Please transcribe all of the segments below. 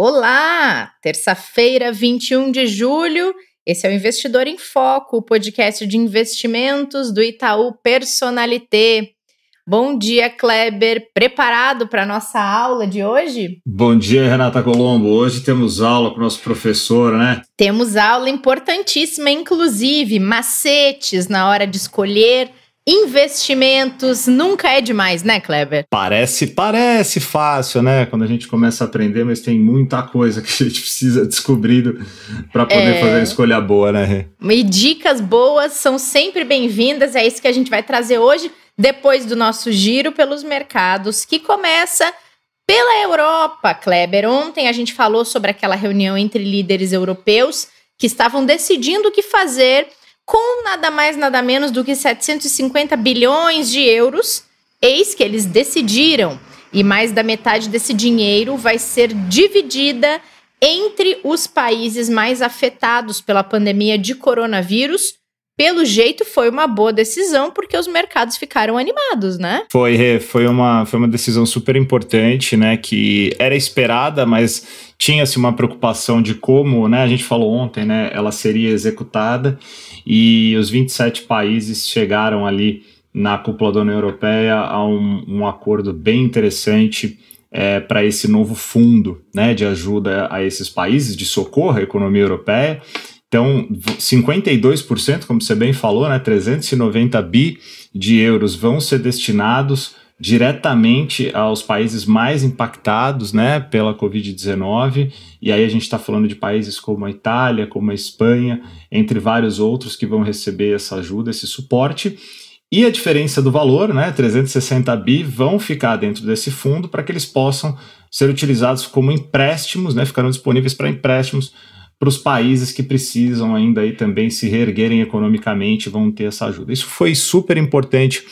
Olá! Terça-feira, 21 de julho. Esse é o Investidor em Foco, o podcast de investimentos do Itaú Personalité. Bom dia, Kleber. Preparado para a nossa aula de hoje? Bom dia, Renata Colombo. Hoje temos aula com o nosso professor, né? Temos aula importantíssima, inclusive macetes na hora de escolher Investimentos nunca é demais, né, Kleber? Parece, parece fácil, né? Quando a gente começa a aprender, mas tem muita coisa que a gente precisa descobrir para poder é... fazer a escolha boa, né? E dicas boas são sempre bem-vindas, é isso que a gente vai trazer hoje, depois do nosso giro pelos mercados, que começa pela Europa, Kleber. Ontem a gente falou sobre aquela reunião entre líderes europeus que estavam decidindo o que fazer com nada mais, nada menos do que 750 bilhões de euros. Eis que eles decidiram, e mais da metade desse dinheiro vai ser dividida entre os países mais afetados pela pandemia de coronavírus pelo jeito foi uma boa decisão porque os mercados ficaram animados, né? Foi, foi uma, foi uma decisão super importante, né? Que era esperada, mas tinha-se uma preocupação de como, né? A gente falou ontem, né? Ela seria executada e os 27 países chegaram ali na cúpula da União Europeia a um, um acordo bem interessante é, para esse novo fundo né, de ajuda a esses países, de socorro à economia europeia. Então, 52%, como você bem falou, né, 390 bi de euros vão ser destinados diretamente aos países mais impactados né, pela Covid-19. E aí a gente está falando de países como a Itália, como a Espanha, entre vários outros que vão receber essa ajuda, esse suporte. E a diferença do valor, né, 360 bi, vão ficar dentro desse fundo para que eles possam ser utilizados como empréstimos, né, ficarão disponíveis para empréstimos para os países que precisam ainda aí também se reerguerem economicamente vão ter essa ajuda. Isso foi super importante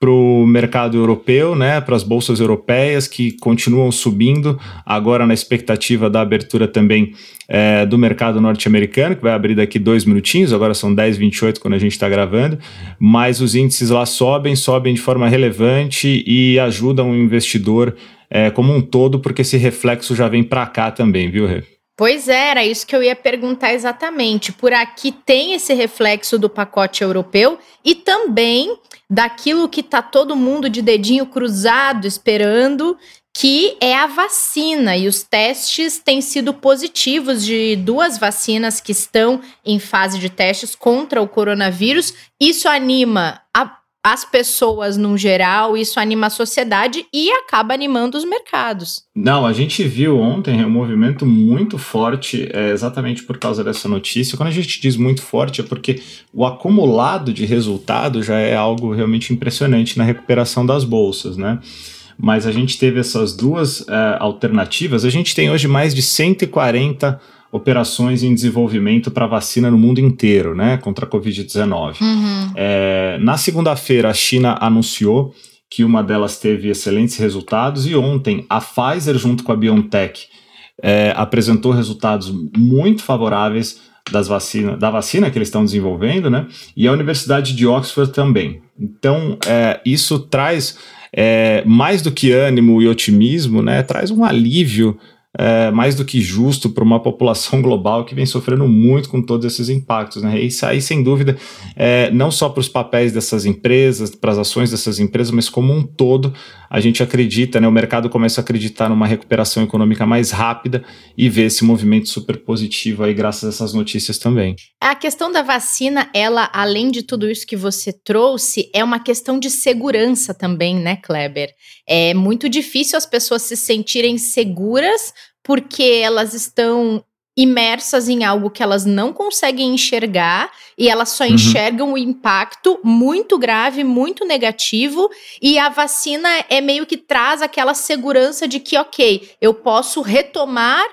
para o mercado europeu, né, para as bolsas europeias que continuam subindo, agora na expectativa da abertura também é, do mercado norte-americano, que vai abrir daqui dois minutinhos, agora são 10h28 quando a gente está gravando, mas os índices lá sobem, sobem de forma relevante e ajudam o investidor é, como um todo, porque esse reflexo já vem para cá também, viu, Rê? Pois é, era isso que eu ia perguntar exatamente. Por aqui tem esse reflexo do pacote europeu e também daquilo que está todo mundo de dedinho cruzado esperando, que é a vacina. E os testes têm sido positivos de duas vacinas que estão em fase de testes contra o coronavírus. Isso anima a as pessoas no geral, isso anima a sociedade e acaba animando os mercados. Não, a gente viu ontem um movimento muito forte, é, exatamente por causa dessa notícia. Quando a gente diz muito forte, é porque o acumulado de resultado já é algo realmente impressionante na recuperação das bolsas, né? Mas a gente teve essas duas é, alternativas. A gente tem hoje mais de 140 operações em desenvolvimento para vacina no mundo inteiro, né, contra a Covid-19. Uhum. É, na segunda-feira, a China anunciou que uma delas teve excelentes resultados e ontem a Pfizer, junto com a BioNTech, é, apresentou resultados muito favoráveis das vacina, da vacina que eles estão desenvolvendo, né? E a Universidade de Oxford também. Então, é, isso traz é, mais do que ânimo e otimismo, né? Traz um alívio é, mais do que justo para uma população global que vem sofrendo muito com todos esses impactos. Né? Isso aí, sem dúvida, é, não só para os papéis dessas empresas, para as ações dessas empresas, mas como um todo, a gente acredita, né, o mercado começa a acreditar numa recuperação econômica mais rápida e vê esse movimento super positivo aí, graças a essas notícias também. A questão da vacina, ela, além de tudo isso que você trouxe, é uma questão de segurança também, né, Kleber? É muito difícil as pessoas se sentirem seguras porque elas estão imersas em algo que elas não conseguem enxergar e elas só uhum. enxergam o impacto muito grave, muito negativo, e a vacina é meio que traz aquela segurança de que, ok, eu posso retomar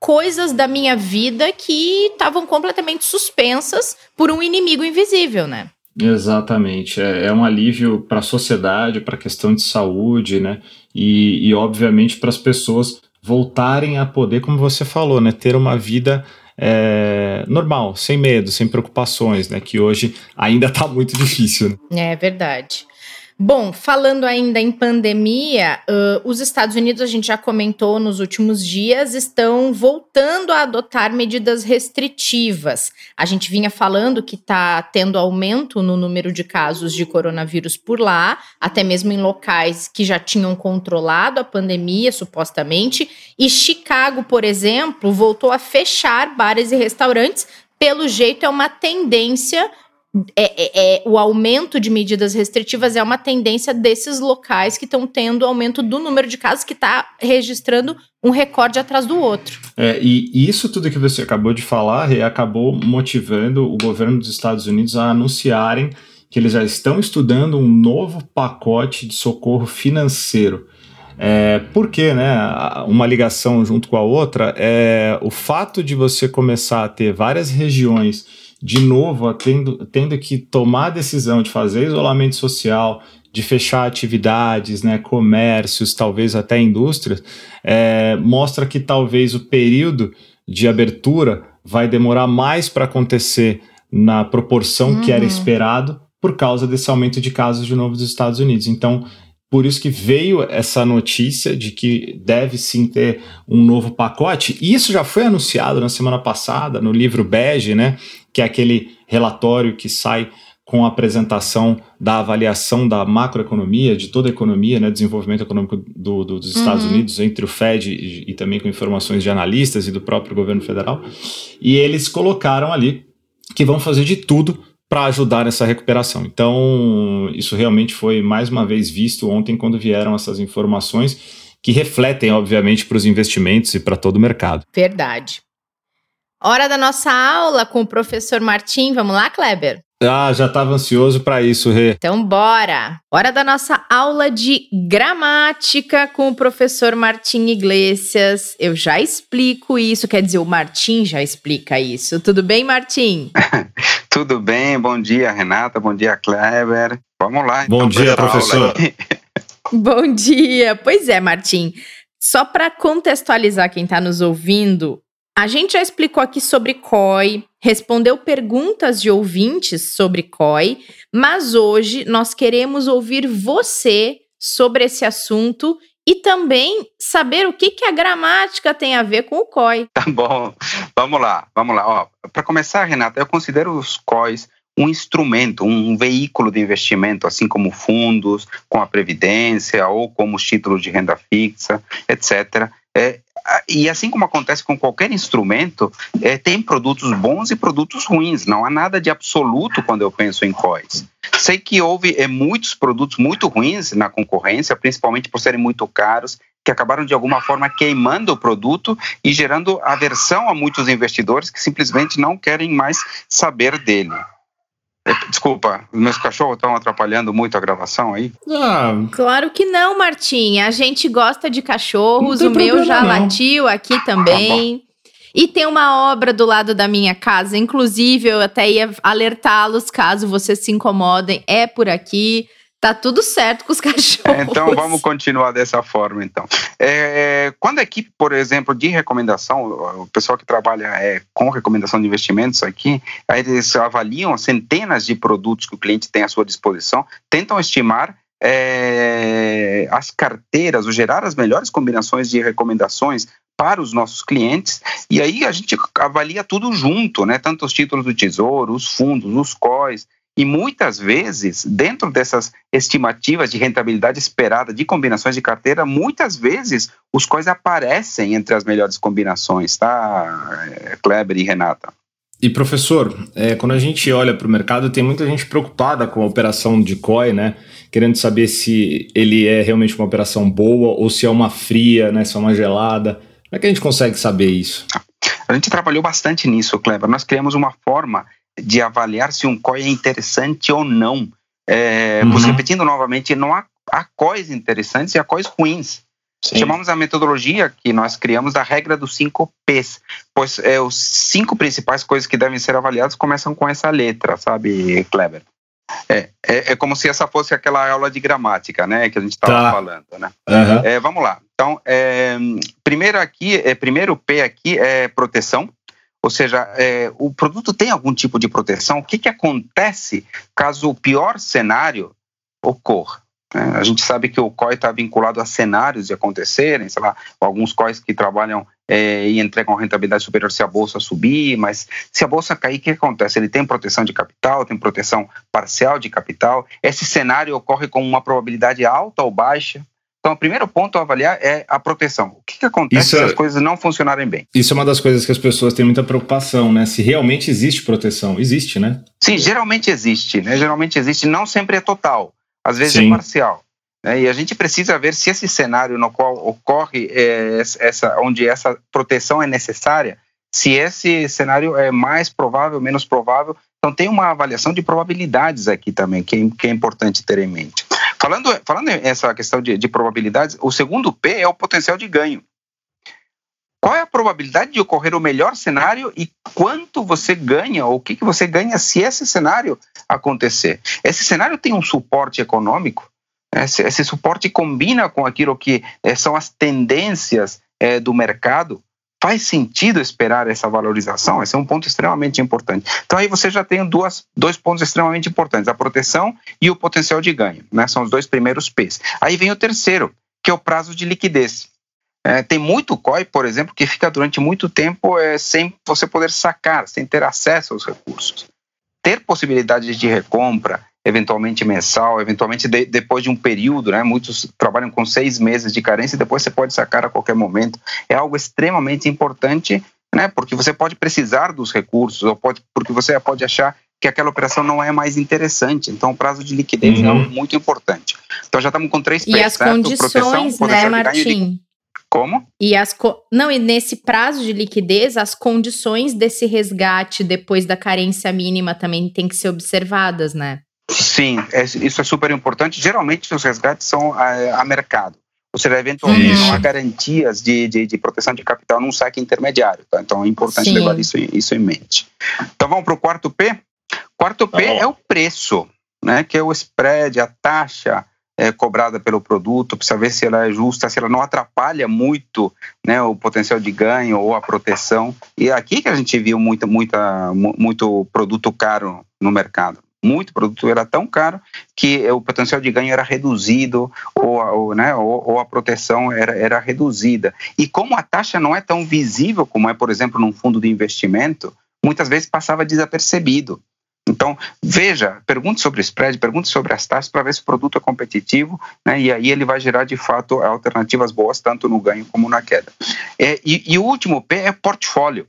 coisas da minha vida que estavam completamente suspensas por um inimigo invisível, né? Exatamente. É, é um alívio para a sociedade, para a questão de saúde, né? E, e obviamente, para as pessoas voltarem a poder, como você falou, né? Ter uma vida é, normal, sem medo, sem preocupações, né? Que hoje ainda está muito difícil. Né? É verdade. Bom, falando ainda em pandemia, uh, os Estados Unidos, a gente já comentou nos últimos dias, estão voltando a adotar medidas restritivas. A gente vinha falando que está tendo aumento no número de casos de coronavírus por lá, até mesmo em locais que já tinham controlado a pandemia, supostamente. E Chicago, por exemplo, voltou a fechar bares e restaurantes. Pelo jeito, é uma tendência é, é, é, o aumento de medidas restritivas é uma tendência desses locais que estão tendo aumento do número de casos que está registrando um recorde atrás do outro. É, e isso tudo que você acabou de falar acabou motivando o governo dos Estados Unidos a anunciarem que eles já estão estudando um novo pacote de socorro financeiro. É, porque, né, uma ligação junto com a outra é o fato de você começar a ter várias regiões de novo, tendo, tendo que tomar a decisão de fazer isolamento social, de fechar atividades, né, comércios, talvez até indústrias, é, mostra que talvez o período de abertura vai demorar mais para acontecer na proporção uhum. que era uhum. esperado por causa desse aumento de casos de novo dos Estados Unidos. Então, por isso que veio essa notícia de que deve sim ter um novo pacote. E isso já foi anunciado na semana passada no livro Bege, né? Que é aquele relatório que sai com a apresentação da avaliação da macroeconomia, de toda a economia, né, desenvolvimento econômico do, do, dos Estados uhum. Unidos, entre o Fed e, e também com informações de analistas e do próprio governo federal. E eles colocaram ali que vão fazer de tudo para ajudar nessa recuperação. Então, isso realmente foi mais uma vez visto ontem quando vieram essas informações que refletem, obviamente, para os investimentos e para todo o mercado. Verdade. Hora da nossa aula com o professor Martim. Vamos lá, Kleber? Ah, já estava ansioso para isso, Rê. Então, bora! Hora da nossa aula de gramática com o professor Martim Iglesias. Eu já explico isso, quer dizer, o Martim já explica isso. Tudo bem, Martim? Tudo bem, bom dia, Renata, bom dia, Kleber. Vamos lá. Bom então, dia, professor. bom dia. Pois é, Martim. Só para contextualizar quem está nos ouvindo, a gente já explicou aqui sobre COI, respondeu perguntas de ouvintes sobre COI, mas hoje nós queremos ouvir você sobre esse assunto e também saber o que, que a gramática tem a ver com o COI. Tá bom, vamos lá, vamos lá. Para começar, Renata, eu considero os COIs um instrumento, um veículo de investimento, assim como fundos, com a previdência ou como os títulos de renda fixa, etc. É, e assim como acontece com qualquer instrumento, é, tem produtos bons e produtos ruins. Não há nada de absoluto quando eu penso em COIs. Sei que houve é, muitos produtos muito ruins na concorrência, principalmente por serem muito caros, que acabaram de alguma forma queimando o produto e gerando aversão a muitos investidores que simplesmente não querem mais saber dele. Desculpa, meus cachorros estão atrapalhando muito a gravação aí? Ah, claro que não, Martim. A gente gosta de cachorros, o meu já não. latiu aqui também. E tem uma obra do lado da minha casa, inclusive eu até ia alertá-los caso vocês se incomodem. É por aqui. Tá tudo certo com os cachorros. Então vamos continuar dessa forma, então. É, quando a equipe, por exemplo, de recomendação, o pessoal que trabalha é, com recomendação de investimentos aqui, eles avaliam centenas de produtos que o cliente tem à sua disposição, tentam estimar é, as carteiras, ou gerar as melhores combinações de recomendações para os nossos clientes, e aí a gente avalia tudo junto, né? Tanto os títulos do tesouro, os fundos, os COIs, e muitas vezes, dentro dessas estimativas de rentabilidade esperada de combinações de carteira, muitas vezes os quais aparecem entre as melhores combinações, tá, Kleber e Renata? E professor, é, quando a gente olha para o mercado, tem muita gente preocupada com a operação de COI, né? Querendo saber se ele é realmente uma operação boa ou se é uma fria, né? Se é uma gelada. Como é que a gente consegue saber isso? A gente trabalhou bastante nisso, Kleber. Nós criamos uma forma de avaliar se um COI é interessante ou não. É, uhum. Repetindo novamente, não há, há COIs interessantes e há COIs ruins. Sim. Chamamos a metodologia que nós criamos da regra dos cinco P's, pois é, os cinco principais coisas que devem ser avaliadas começam com essa letra, sabe, Kleber? É, é, é, como se essa fosse aquela aula de gramática, né, que a gente estava tá. falando, né? Uhum. É, vamos lá. Então, é, primeiro aqui, é, primeiro P aqui é proteção, ou seja, é, o produto tem algum tipo de proteção. O que, que acontece caso o pior cenário ocorra? É, a gente sabe que o COI está vinculado a cenários de acontecerem, sei lá, alguns COIs que trabalham é, e entregam rentabilidade superior se a bolsa subir, mas se a bolsa cair, o que acontece? Ele tem proteção de capital, tem proteção parcial de capital. Esse cenário ocorre com uma probabilidade alta ou baixa. Então, o primeiro ponto a avaliar é a proteção. O que, que acontece se as é, coisas não funcionarem bem? Isso é uma das coisas que as pessoas têm muita preocupação, né? Se realmente existe proteção. Existe, né? Sim, geralmente existe, né? Geralmente existe, não sempre é total às vezes é Sim. é parcial. Né? E a gente precisa ver se esse cenário no qual ocorre é, essa, onde essa proteção é necessária, se esse cenário é mais provável, menos provável. Então tem uma avaliação de probabilidades aqui também, que é, que é importante ter em mente. Falando, falando essa questão de, de probabilidades, o segundo P é o potencial de ganho. Qual é a probabilidade de ocorrer o melhor cenário e quanto você ganha, ou o que, que você ganha se esse cenário acontecer? Esse cenário tem um suporte econômico, esse, esse suporte combina com aquilo que é, são as tendências é, do mercado. Faz sentido esperar essa valorização? Esse é um ponto extremamente importante. Então, aí você já tem duas, dois pontos extremamente importantes: a proteção e o potencial de ganho. Né? São os dois primeiros P's. Aí vem o terceiro, que é o prazo de liquidez. É, tem muito COI, por exemplo, que fica durante muito tempo é, sem você poder sacar, sem ter acesso aos recursos. Ter possibilidades de recompra, eventualmente mensal, eventualmente de, depois de um período, né? Muitos trabalham com seis meses de carência e depois você pode sacar a qualquer momento. É algo extremamente importante, né? Porque você pode precisar dos recursos ou pode, porque você pode achar que aquela operação não é mais interessante. Então, o prazo de liquidez uhum. é algo muito importante. Então, já estamos com três E as certo? condições, Proteção, né, Martim? Como? E as não e nesse prazo de liquidez, as condições desse resgate depois da carência mínima também têm que ser observadas, né? Sim, é, isso é super importante. Geralmente os resgates são a, a mercado. Ou seja, eventualmente não há garantias de, de, de, proteção de capital num saque intermediário. Tá? Então é importante Sim. levar isso, isso em mente. Então vamos para o quarto P. Quarto P é o preço, né? que é o spread, a taxa é, cobrada pelo produto, precisa ver se ela é justa, se ela não atrapalha muito né, o potencial de ganho ou a proteção. E é aqui que a gente viu muita, muita, muito produto caro no mercado. Muito produto era tão caro que o potencial de ganho era reduzido ou, ou, né, ou, ou a proteção era, era reduzida. E como a taxa não é tão visível como é, por exemplo, num fundo de investimento, muitas vezes passava desapercebido. Então, veja, pergunte sobre spread, pergunte sobre as taxas para ver se o produto é competitivo, né, e aí ele vai gerar de fato alternativas boas, tanto no ganho como na queda. É, e, e, o último P é portfólio.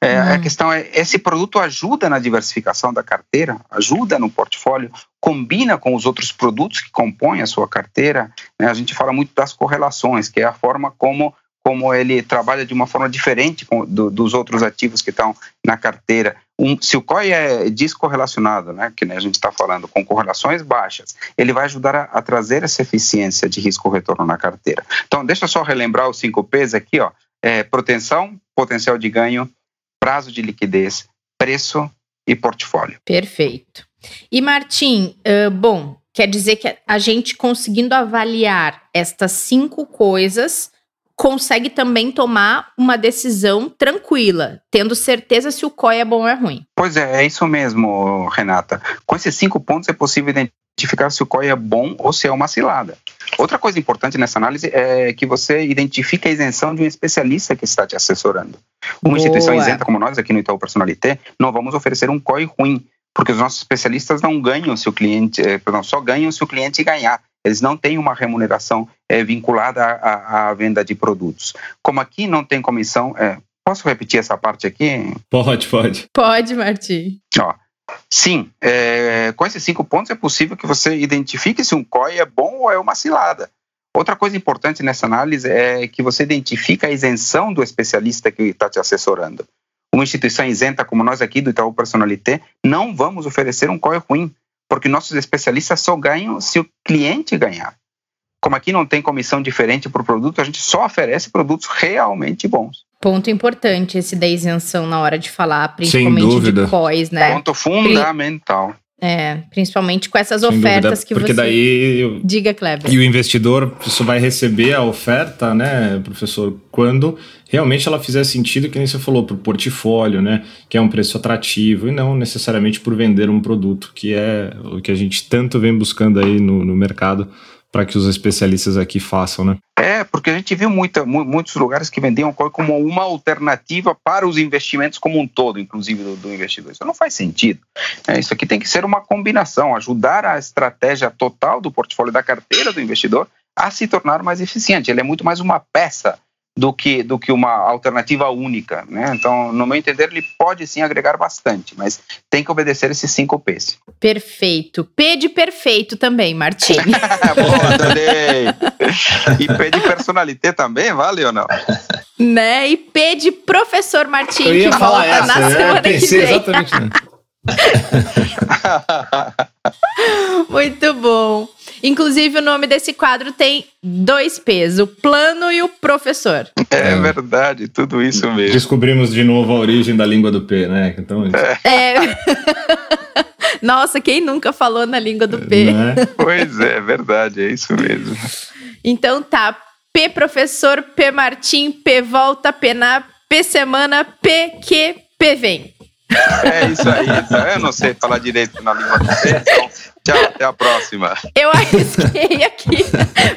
É, A hum. questão é: esse produto ajuda na diversificação da carteira, ajuda no portfólio, combina com os outros produtos que compõem a sua carteira. Né? A gente fala muito das correlações, que é a forma como como ele trabalha de uma forma diferente com, do, dos outros ativos que estão na carteira. Um, se o COI é descorrelacionado, né, que né, a gente está falando, com correlações baixas, ele vai ajudar a, a, trazer essa eficiência de risco-retorno na carteira. Então, deixa eu só relembrar os cinco P's aqui, ó. É, proteção, potencial de ganho, prazo de liquidez, preço e portfólio. Perfeito. E Martim, uh, bom, quer dizer que a gente conseguindo avaliar estas cinco coisas, consegue também tomar uma decisão tranquila, tendo certeza se o COI é bom ou é ruim. Pois é, é isso mesmo, Renata. Com esses cinco pontos é possível identificar se o COI é bom ou se é uma cilada. Outra coisa importante nessa análise é que você identifique a isenção de um especialista que está te assessorando. Uma Boa. instituição isenta como nós aqui no Itaú Personalité, não vamos oferecer um COI ruim, porque os nossos especialistas não ganham se o cliente, eh, perdão, só ganham se o cliente ganhar. Eles não têm uma remuneração é, vinculada à, à, venda de produtos. Como aqui não tem comissão, é, posso repetir essa parte aqui? Pode, pode. Pode, Martim. Ó, sim, é, com esses cinco pontos é possível que você identifique se um COI é bom ou é uma cilada. Outra coisa importante nessa análise é que você identifica a isenção do especialista que está te assessorando. Uma instituição isenta como nós aqui do Itaú Personalité, não vamos oferecer um COI ruim porque nossos especialistas só ganham se o cliente ganhar. como aqui não tem comissão diferente por produto, a gente só oferece produtos realmente bons. Ponto importante esse da isenção na hora de falar, principalmente de COIs, né? Ponto fundamental. É, principalmente com essas Sem ofertas dúvida, que porque você... daí... Diga, Kleber. E o investidor só vai receber a oferta, né, professor, quando realmente ela fizer sentido, que nem você falou, para o portfólio, né, que é um preço atrativo, e não necessariamente por vender um produto, que é o que a gente tanto vem buscando aí no, no mercado para que os especialistas aqui façam, né? É, porque a gente viu muita, muitos lugares que vendiam COI como uma alternativa para os investimentos como um todo, inclusive do, do investidor. Isso não faz sentido. É, isso aqui tem que ser uma combinação, ajudar a estratégia total do portfólio da carteira do investidor a se tornar mais eficiente. Ele é muito mais uma peça do que, do que uma alternativa única. Né? Então, no meu entender, ele pode sim agregar bastante, mas tem que obedecer esses cinco P's. Perfeito. P de perfeito também, Martim. Boa, adorei. E P de personalité também, vale ou não? Né? E P de professor Martim, Eu ia que falar volta essa, na né? semana que vem. exatamente. Muito bom. Inclusive, o nome desse quadro tem dois P's: o plano e o professor. É, é. verdade, tudo isso mesmo. Descobrimos de novo a origem da língua do P, né? Então, é. é. Nossa, quem nunca falou na língua do P? Né? Pois é, verdade, é isso mesmo. Então tá, P professor, P Martim, P volta, P na, P semana, P que, P vem. É isso aí, eu não sei falar direito na língua do P, então Tchau, até a próxima. Eu arrisquei aqui.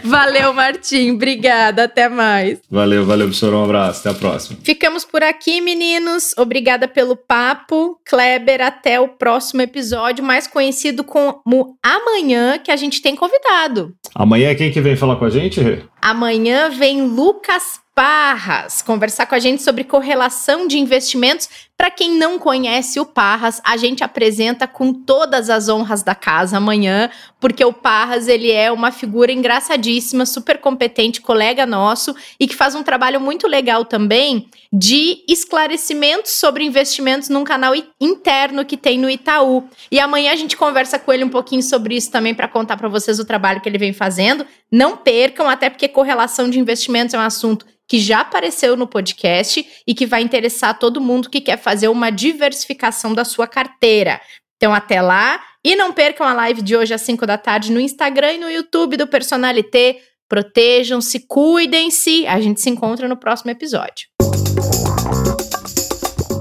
Valeu, Martim. Obrigada. Até mais. Valeu, valeu, professor. Um abraço. Até a próxima. Ficamos por aqui, meninos. Obrigada pelo papo. Kleber, até o próximo episódio, mais conhecido como Amanhã, que a gente tem convidado. Amanhã quem que vem falar com a gente, Rê? Amanhã vem Lucas Parras conversar com a gente sobre correlação de investimentos. Para quem não conhece o Parras, a gente apresenta com todas as honras da casa amanhã, porque o Parras ele é uma figura engraçadíssima, super competente, colega nosso e que faz um trabalho muito legal também de esclarecimentos sobre investimentos num canal interno que tem no Itaú. E amanhã a gente conversa com ele um pouquinho sobre isso também para contar para vocês o trabalho que ele vem fazendo. Não percam, até porque correlação de investimentos é um assunto que já apareceu no podcast e que vai interessar todo mundo que quer fazer uma diversificação da sua carteira. Então, até lá. E não percam a live de hoje às 5 da tarde no Instagram e no YouTube do Personalité. Protejam-se, cuidem-se. A gente se encontra no próximo episódio.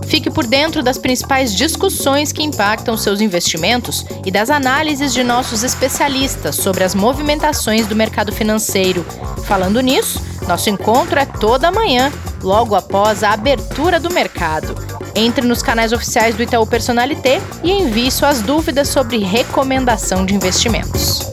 Fique por dentro das principais discussões que impactam seus investimentos e das análises de nossos especialistas sobre as movimentações do mercado financeiro. Falando nisso, nosso encontro é toda manhã, logo após a abertura do mercado. Entre nos canais oficiais do Itaú Personalité e envie suas dúvidas sobre recomendação de investimentos.